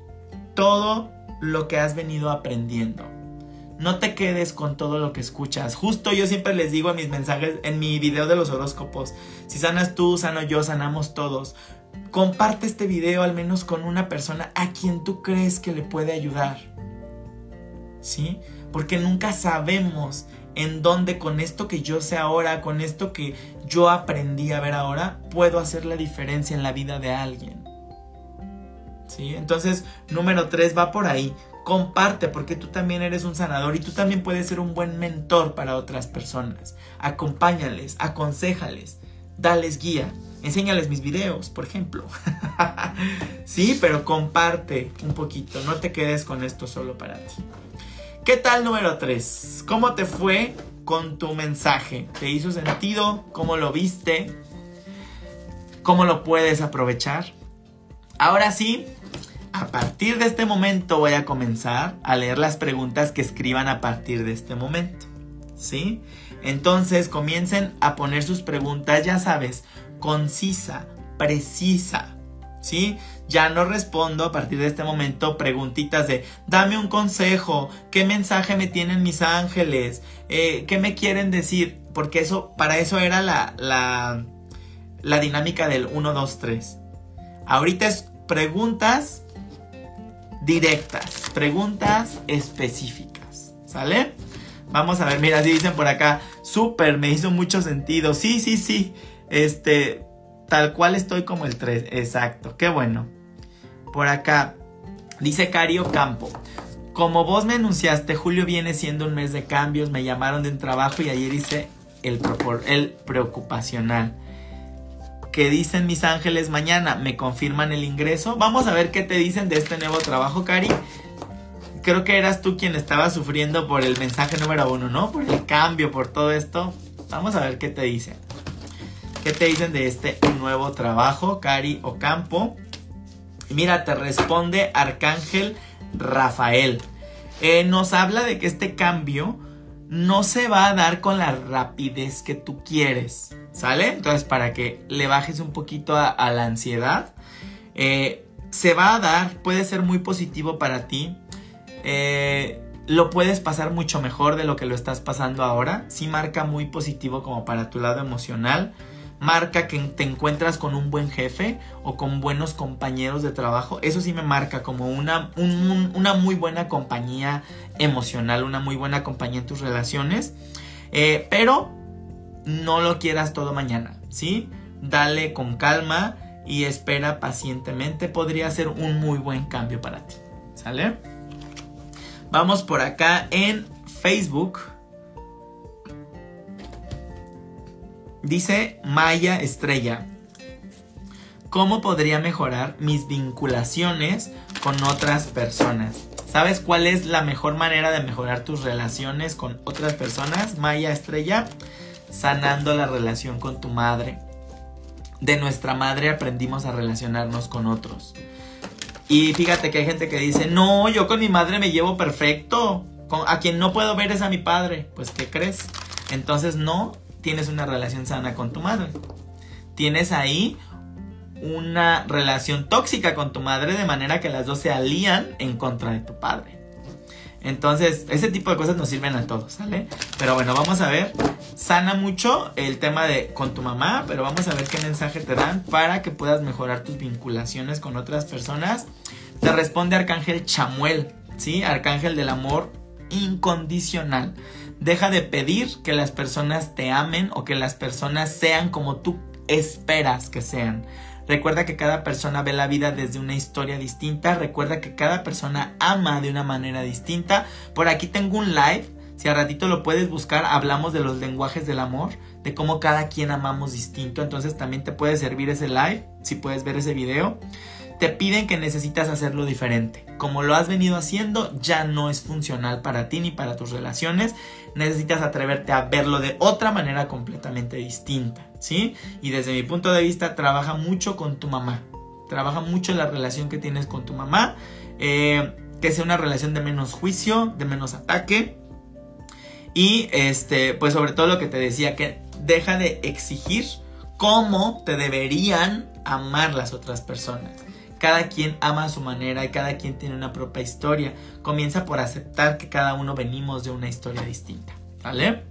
todo lo que has venido aprendiendo. No te quedes con todo lo que escuchas. Justo yo siempre les digo en mis mensajes, en mi video de los horóscopos, si sanas tú, sano yo, sanamos todos. Comparte este video al menos con una persona a quien tú crees que le puede ayudar. ¿Sí? Porque nunca sabemos en dónde con esto que yo sé ahora, con esto que yo aprendí a ver ahora, puedo hacer la diferencia en la vida de alguien. ¿Sí? Entonces, número tres va por ahí. Comparte porque tú también eres un sanador y tú también puedes ser un buen mentor para otras personas. Acompáñales, aconsejales, dales guía, enséñales mis videos, por ejemplo. *laughs* sí, pero comparte un poquito, no te quedes con esto solo para ti. ¿Qué tal número 3? ¿Cómo te fue con tu mensaje? ¿Te hizo sentido? ¿Cómo lo viste? ¿Cómo lo puedes aprovechar? Ahora sí, a partir de este momento voy a comenzar a leer las preguntas que escriban a partir de este momento. ¿Sí? Entonces comiencen a poner sus preguntas, ya sabes, concisa, precisa. ¿Sí? Ya no respondo a partir de este momento preguntitas de dame un consejo, qué mensaje me tienen mis ángeles, eh, qué me quieren decir, porque eso, para eso era la, la, la dinámica del 1, 2, 3. Ahorita es preguntas directas, preguntas específicas, ¿sale? Vamos a ver, mira, si dicen por acá, súper, me hizo mucho sentido, sí, sí, sí, este, tal cual estoy como el 3, exacto, qué bueno. Por acá dice Cario Campo. Como vos me anunciaste, julio viene siendo un mes de cambios, me llamaron de un trabajo y ayer hice el, el preocupacional. ¿Qué dicen mis ángeles mañana? ¿Me confirman el ingreso? Vamos a ver qué te dicen de este nuevo trabajo, Cari. Creo que eras tú quien estaba sufriendo por el mensaje número uno, ¿no? Por el cambio, por todo esto. Vamos a ver qué te dicen. ¿Qué te dicen de este nuevo trabajo, Cari Ocampo? Mira, te responde Arcángel Rafael. Eh, nos habla de que este cambio no se va a dar con la rapidez que tú quieres, ¿sale? Entonces, para que le bajes un poquito a, la ansiedad, eh, se va a dar, puede ser muy positivo para ti. Eh, lo puedes pasar mucho mejor de lo que lo estás pasando ahora. Sí marca muy positivo como para tu lado emocional marca que te encuentras con un buen jefe o con buenos compañeros de trabajo. Eso sí me marca como una, una muy buena compañía emocional, una muy buena compañía en tus relaciones. Eh, pero no lo quieras todo mañana, ¿sí? Dale con calma y espera pacientemente. Podría ser un muy buen cambio para ti, ¿sale? Vamos por acá en Facebook. Dice Maya Estrella, ¿cómo podría mejorar mis vinculaciones con otras personas? ¿Sabes cuál es la mejor manera de mejorar tus relaciones con otras personas, Maya Estrella? Sanando la relación con tu madre. De nuestra madre aprendimos a relacionarnos con otros. Y fíjate que hay gente que dice, no, yo con mi madre me llevo perfecto. a quien no puedo ver es a mi padre. Pues, ¿qué crees? Entonces, no, tienes una relación sana con tu madre. Tienes ahí una relación tóxica con tu madre de manera que las dos se alían en contra de tu padre. Entonces, ese tipo de cosas nos sirven a todos, ¿sale? Pero bueno, vamos a ver. Sana mucho el tema de con tu mamá, pero vamos a ver qué mensaje te dan para que puedas mejorar tus vinculaciones con otras personas. Te responde Arcángel Chamuel, ¿sí? Arcángel del amor incondicional. Deja de pedir que las personas te amen o que las personas sean como tú esperas que sean. Recuerda que cada persona ve la vida desde una historia distinta. Recuerda que cada persona ama de una manera distinta. Por aquí tengo un live. Si a ratito lo puedes buscar, hablamos de los lenguajes del amor, de cómo cada quien amamos distinto. Entonces también te puede servir ese live, si puedes ver ese video te piden que necesitas hacerlo diferente. Como lo has venido haciendo, ya no es funcional para ti ni para tus relaciones. Necesitas atreverte a verlo de otra manera completamente distinta, ¿sí? Y desde mi punto de vista, trabaja mucho con tu mamá. Trabaja mucho la relación que tienes con tu mamá. Eh, que sea una relación de menos juicio, de menos ataque. Y este, pues sobre todo lo que te decía, que deja de exigir cómo te deberían amar las otras personas. Cada quien ama a su manera y cada quien tiene una propia historia. Comienza por aceptar que cada uno venimos de una historia distinta. ¿Vale?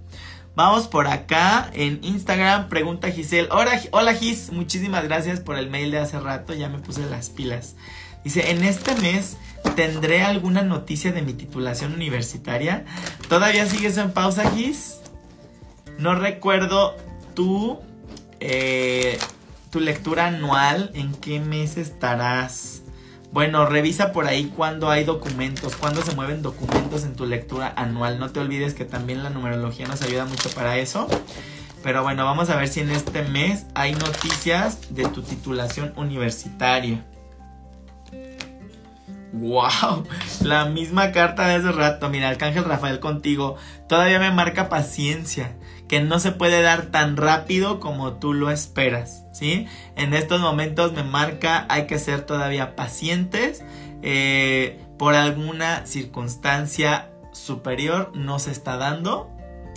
Vamos por acá en Instagram. Pregunta Giselle. Hola, hola Gis, muchísimas gracias por el mail de hace rato. Ya me puse las pilas. Dice, en este mes tendré alguna noticia de mi titulación universitaria. ¿Todavía sigues en pausa, Gis? No recuerdo tu eh, tu lectura anual, ¿en qué mes estarás? Bueno, revisa por ahí cuando hay documentos, cuando se mueven documentos en tu lectura anual. No te olvides que también la numerología nos ayuda mucho para eso. Pero bueno, vamos a ver si en este mes hay noticias de tu titulación universitaria. ¡Wow! La misma carta de hace rato. Mira, Arcángel Rafael contigo. Todavía me marca paciencia que no se puede dar tan rápido como tú lo esperas, ¿sí? En estos momentos me marca hay que ser todavía pacientes eh, por alguna circunstancia superior no se está dando,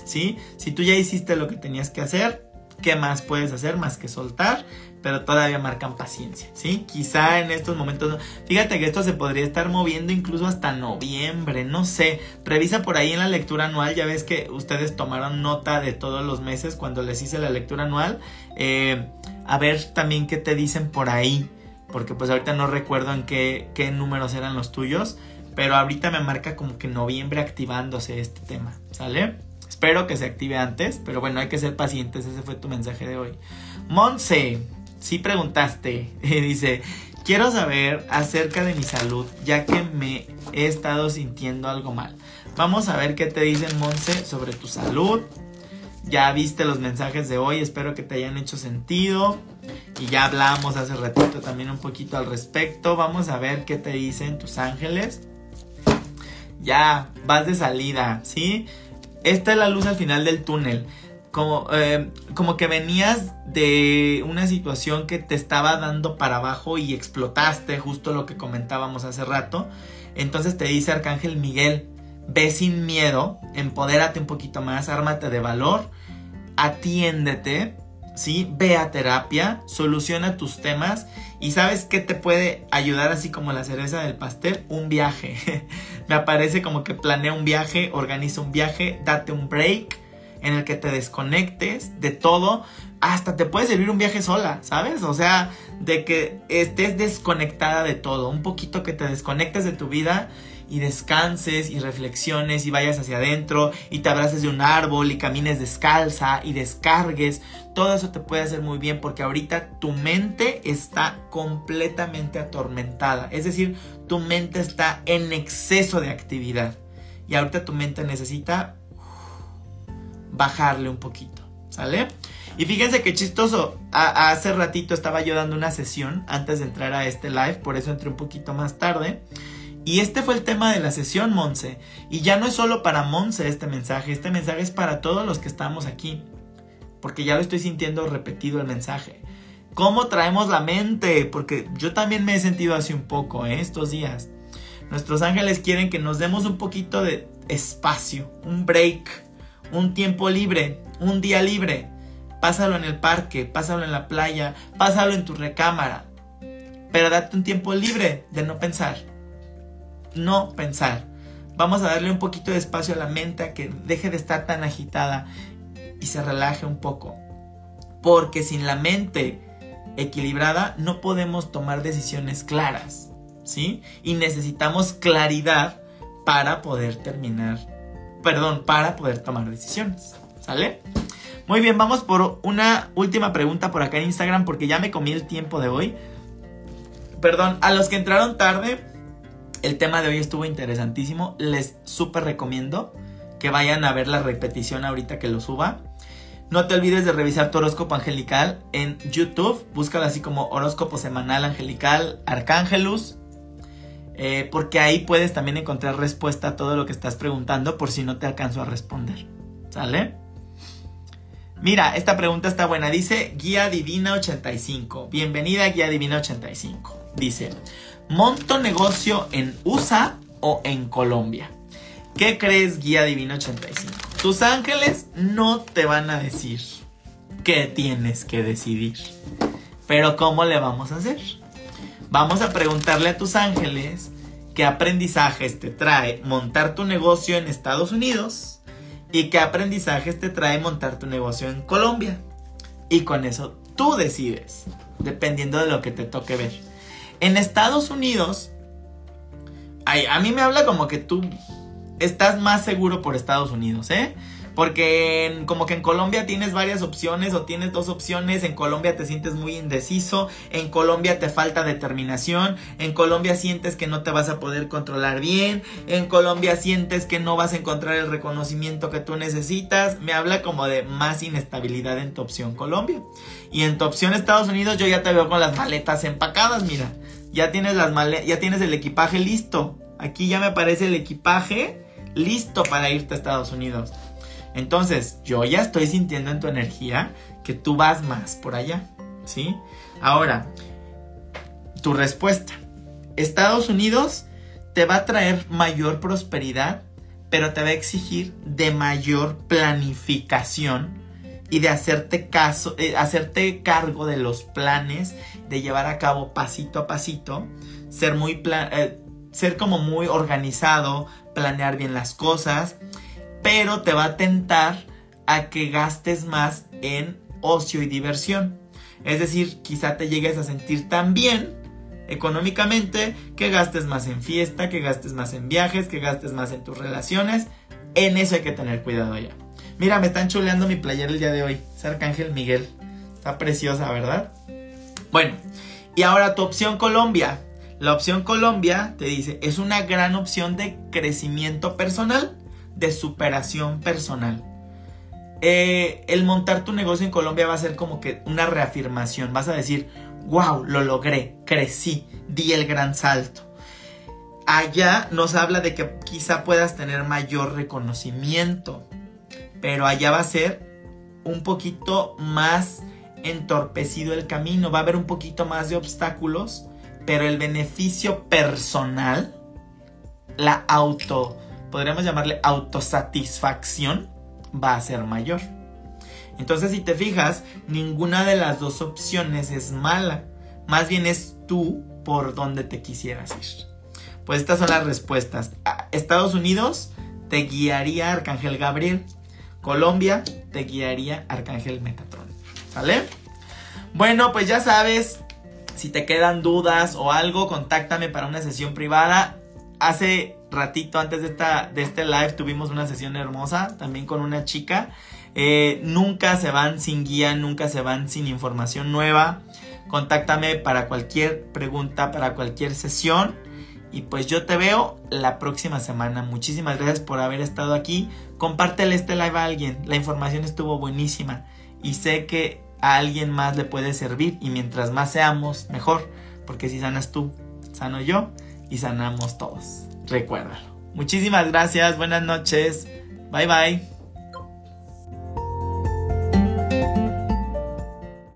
¿sí? Si tú ya hiciste lo que tenías que hacer, ¿qué más puedes hacer más que soltar? Pero todavía marcan paciencia, ¿sí? Quizá en estos momentos, fíjate que esto se podría estar moviendo incluso hasta noviembre, no sé, revisa por ahí en la lectura anual, ya ves que ustedes tomaron nota de todos los meses cuando les hice la lectura anual, eh, a ver también qué te dicen por ahí, porque pues ahorita no recuerdo en qué, qué números eran los tuyos, pero ahorita me marca como que noviembre activándose este tema, ¿sale? Espero que se active antes, pero bueno, hay que ser pacientes, ese fue tu mensaje de hoy. Monse, sí preguntaste. *laughs* Dice, quiero saber acerca de mi salud, ya que me he estado sintiendo algo mal. Vamos a ver qué te dicen Monse sobre tu salud. Ya viste los mensajes de hoy, espero que te hayan hecho sentido. Y ya hablamos hace ratito también un poquito al respecto. Vamos a ver qué te dicen tus ángeles. Ya, vas de salida, ¿sí? Esta es la luz al final del túnel. Como, eh, como que venías de una situación que te estaba dando para abajo y explotaste, justo lo que comentábamos hace rato. Entonces te dice Arcángel Miguel, ve sin miedo, empodérate un poquito más, ármate de valor, atiéndete, ¿sí? Ve a terapia, soluciona tus temas y sabes qué te puede ayudar así como la cereza del pastel, un viaje. *laughs* Me aparece como que planea un viaje, organiza un viaje, date un break en el que te desconectes de todo, hasta te puede servir un viaje sola, ¿sabes? O sea, de que estés desconectada de todo, un poquito que te desconectes de tu vida y descanses y reflexiones y vayas hacia adentro y te abraces de un árbol y camines descalza y descargues. Todo eso te puede hacer muy bien porque ahorita tu mente está completamente atormentada. Es decir, tu mente está en exceso de actividad. Y ahorita tu mente necesita bajarle un poquito. ¿Sale? Y fíjense qué chistoso. hace ratito estaba yo dando una sesión antes de entrar a este live, por eso entré un poquito más tarde. Y este fue el tema de la sesión, Monse. Y ya no es solo para Monse este mensaje, este mensaje es para todos los que estamos aquí. Porque ya lo estoy sintiendo repetido el mensaje. ¿Cómo traemos la mente? Porque yo también me he sentido así un poco ¿eh? estos días. Nuestros ángeles quieren que nos demos un poquito de espacio, un break, un tiempo libre, un día libre. Pásalo en el parque, pásalo en la playa, pásalo en tu recámara. Pero date un tiempo libre de no pensar no pensar. Vamos a darle un poquito de espacio a la mente a que deje de estar tan agitada y se relaje un poco. Porque sin la mente equilibrada no podemos tomar decisiones claras, ¿sí? Y necesitamos claridad para poder terminar, perdón, para poder tomar decisiones, ¿sale? Muy bien, vamos por una última pregunta por acá en Instagram porque ya me comí el tiempo de hoy. Perdón, a los que entraron tarde, el tema de hoy estuvo interesantísimo. Les súper recomiendo que vayan a ver la repetición ahorita que lo suba. No te olvides de revisar tu horóscopo angelical en YouTube. Búscalo así como horóscopo semanal angelical Arcángelus. Eh, porque ahí puedes también encontrar respuesta a todo lo que estás preguntando por si no te alcanzo a responder. ¿Sale? Mira, esta pregunta está buena. Dice Guía Divina 85. Bienvenida Guía Divina 85. Dice, ¿Monto negocio en USA o en Colombia? ¿Qué crees, Guía Divino 85? Tus ángeles no te van a decir qué tienes que decidir. Pero ¿cómo le vamos a hacer? Vamos a preguntarle a tus ángeles qué aprendizajes te trae montar tu negocio en Estados Unidos y qué aprendizajes te trae montar tu negocio en Colombia. Y con eso tú decides, dependiendo de lo que te toque ver. En Estados Unidos, a mí me habla como que tú estás más seguro por Estados Unidos, ¿eh? Porque como que en Colombia tienes varias opciones o tienes dos opciones, en Colombia te sientes muy indeciso, en Colombia te falta determinación, en Colombia sientes que no te vas a poder controlar bien, en Colombia sientes que no vas a encontrar el reconocimiento que tú necesitas, me habla como de más inestabilidad en tu opción Colombia. Y en tu opción Estados Unidos yo ya te veo con las maletas empacadas, mira, ya tienes las ya tienes el equipaje listo. Aquí ya me aparece el equipaje listo para irte a Estados Unidos. Entonces, yo ya estoy sintiendo en tu energía que tú vas más por allá, ¿sí? Ahora, tu respuesta. Estados Unidos te va a traer mayor prosperidad, pero te va a exigir de mayor planificación y de hacerte caso, eh, hacerte cargo de los planes, de llevar a cabo pasito a pasito, ser muy eh, ser como muy organizado, planear bien las cosas pero te va a tentar a que gastes más en ocio y diversión. Es decir, quizá te llegues a sentir tan bien económicamente que gastes más en fiesta, que gastes más en viajes, que gastes más en tus relaciones. En eso hay que tener cuidado ya. Mira, me están chuleando mi playera el día de hoy. Es Arcángel Miguel. Está preciosa, ¿verdad? Bueno, Y ahora tu opción Colombia. La opción Colombia te dice, es una gran opción de crecimiento personal, de superación personal. Eh, el montar tu negocio en Colombia va a ser como que una reafirmación. Vas a decir, wow, lo logré, crecí, di el gran salto. Allá nos habla de que quizá puedas tener mayor reconocimiento, pero allá va a ser un poquito más entorpecido el camino, va a haber un poquito más de obstáculos, pero el beneficio personal, la auto, podríamos llamarle autosatisfacción, va a ser mayor. Entonces, si te fijas, ninguna de las dos opciones es mala. Más bien es tú por donde te quisieras ir. Pues estas son las respuestas. Estados Unidos te guiaría Arcángel Gabriel. Colombia te guiaría Arcángel Metatron. ¿Sale? Bueno, pues ya sabes, si te quedan dudas o algo, contáctame para una sesión privada. Hace ratito antes de, esta, de este live tuvimos una sesión hermosa también con una chica. Eh, nunca se van sin guía, nunca se van sin información nueva. Contáctame para cualquier pregunta, para cualquier sesión. Y pues yo te veo la próxima semana. Muchísimas gracias por haber estado aquí. Compártele este live a alguien. La información estuvo buenísima. Y sé que a alguien más le puede servir. Y mientras más seamos, mejor. Porque si sanas tú, sano yo y sanamos todos. Recuérdalo. Muchísimas gracias. Buenas noches. Bye bye.